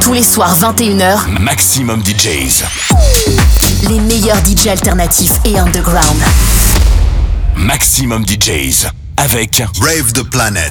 Tous les soirs 21h, Maximum DJs. les meilleurs DJ alternatifs et underground. Maximum DJs. Avec Rave the Planet.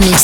Mix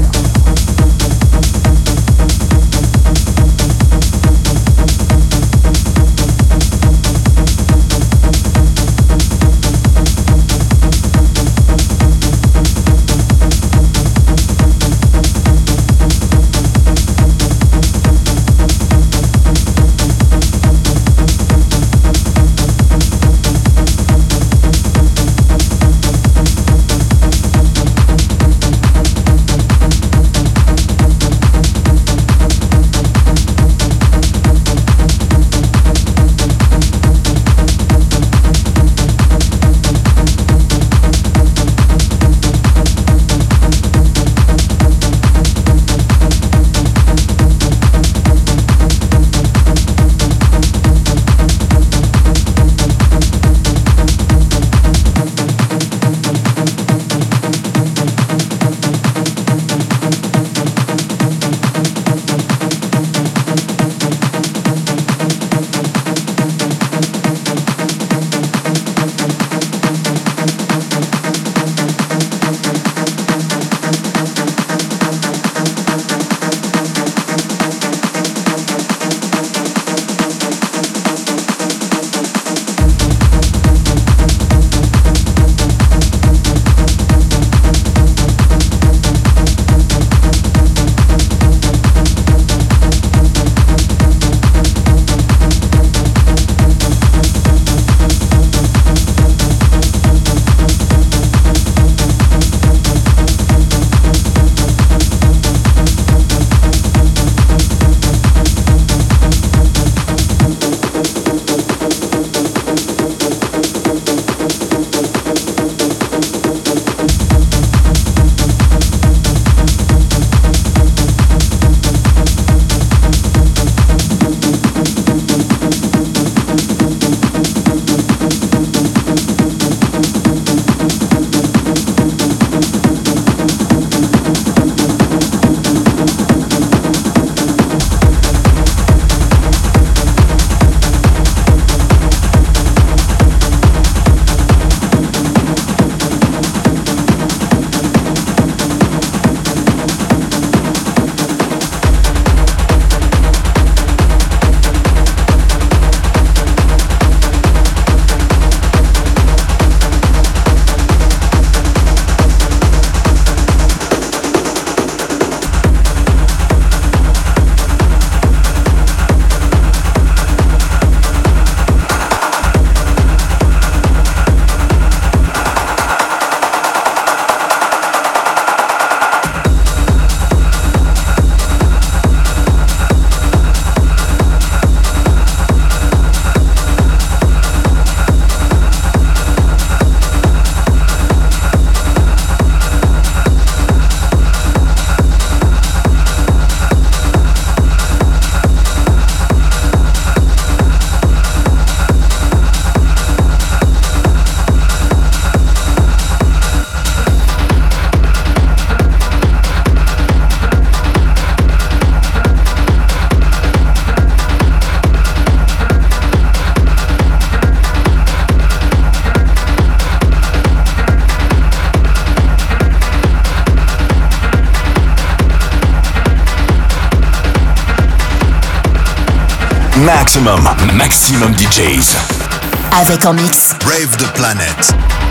Avec en mix. Brave the Planet.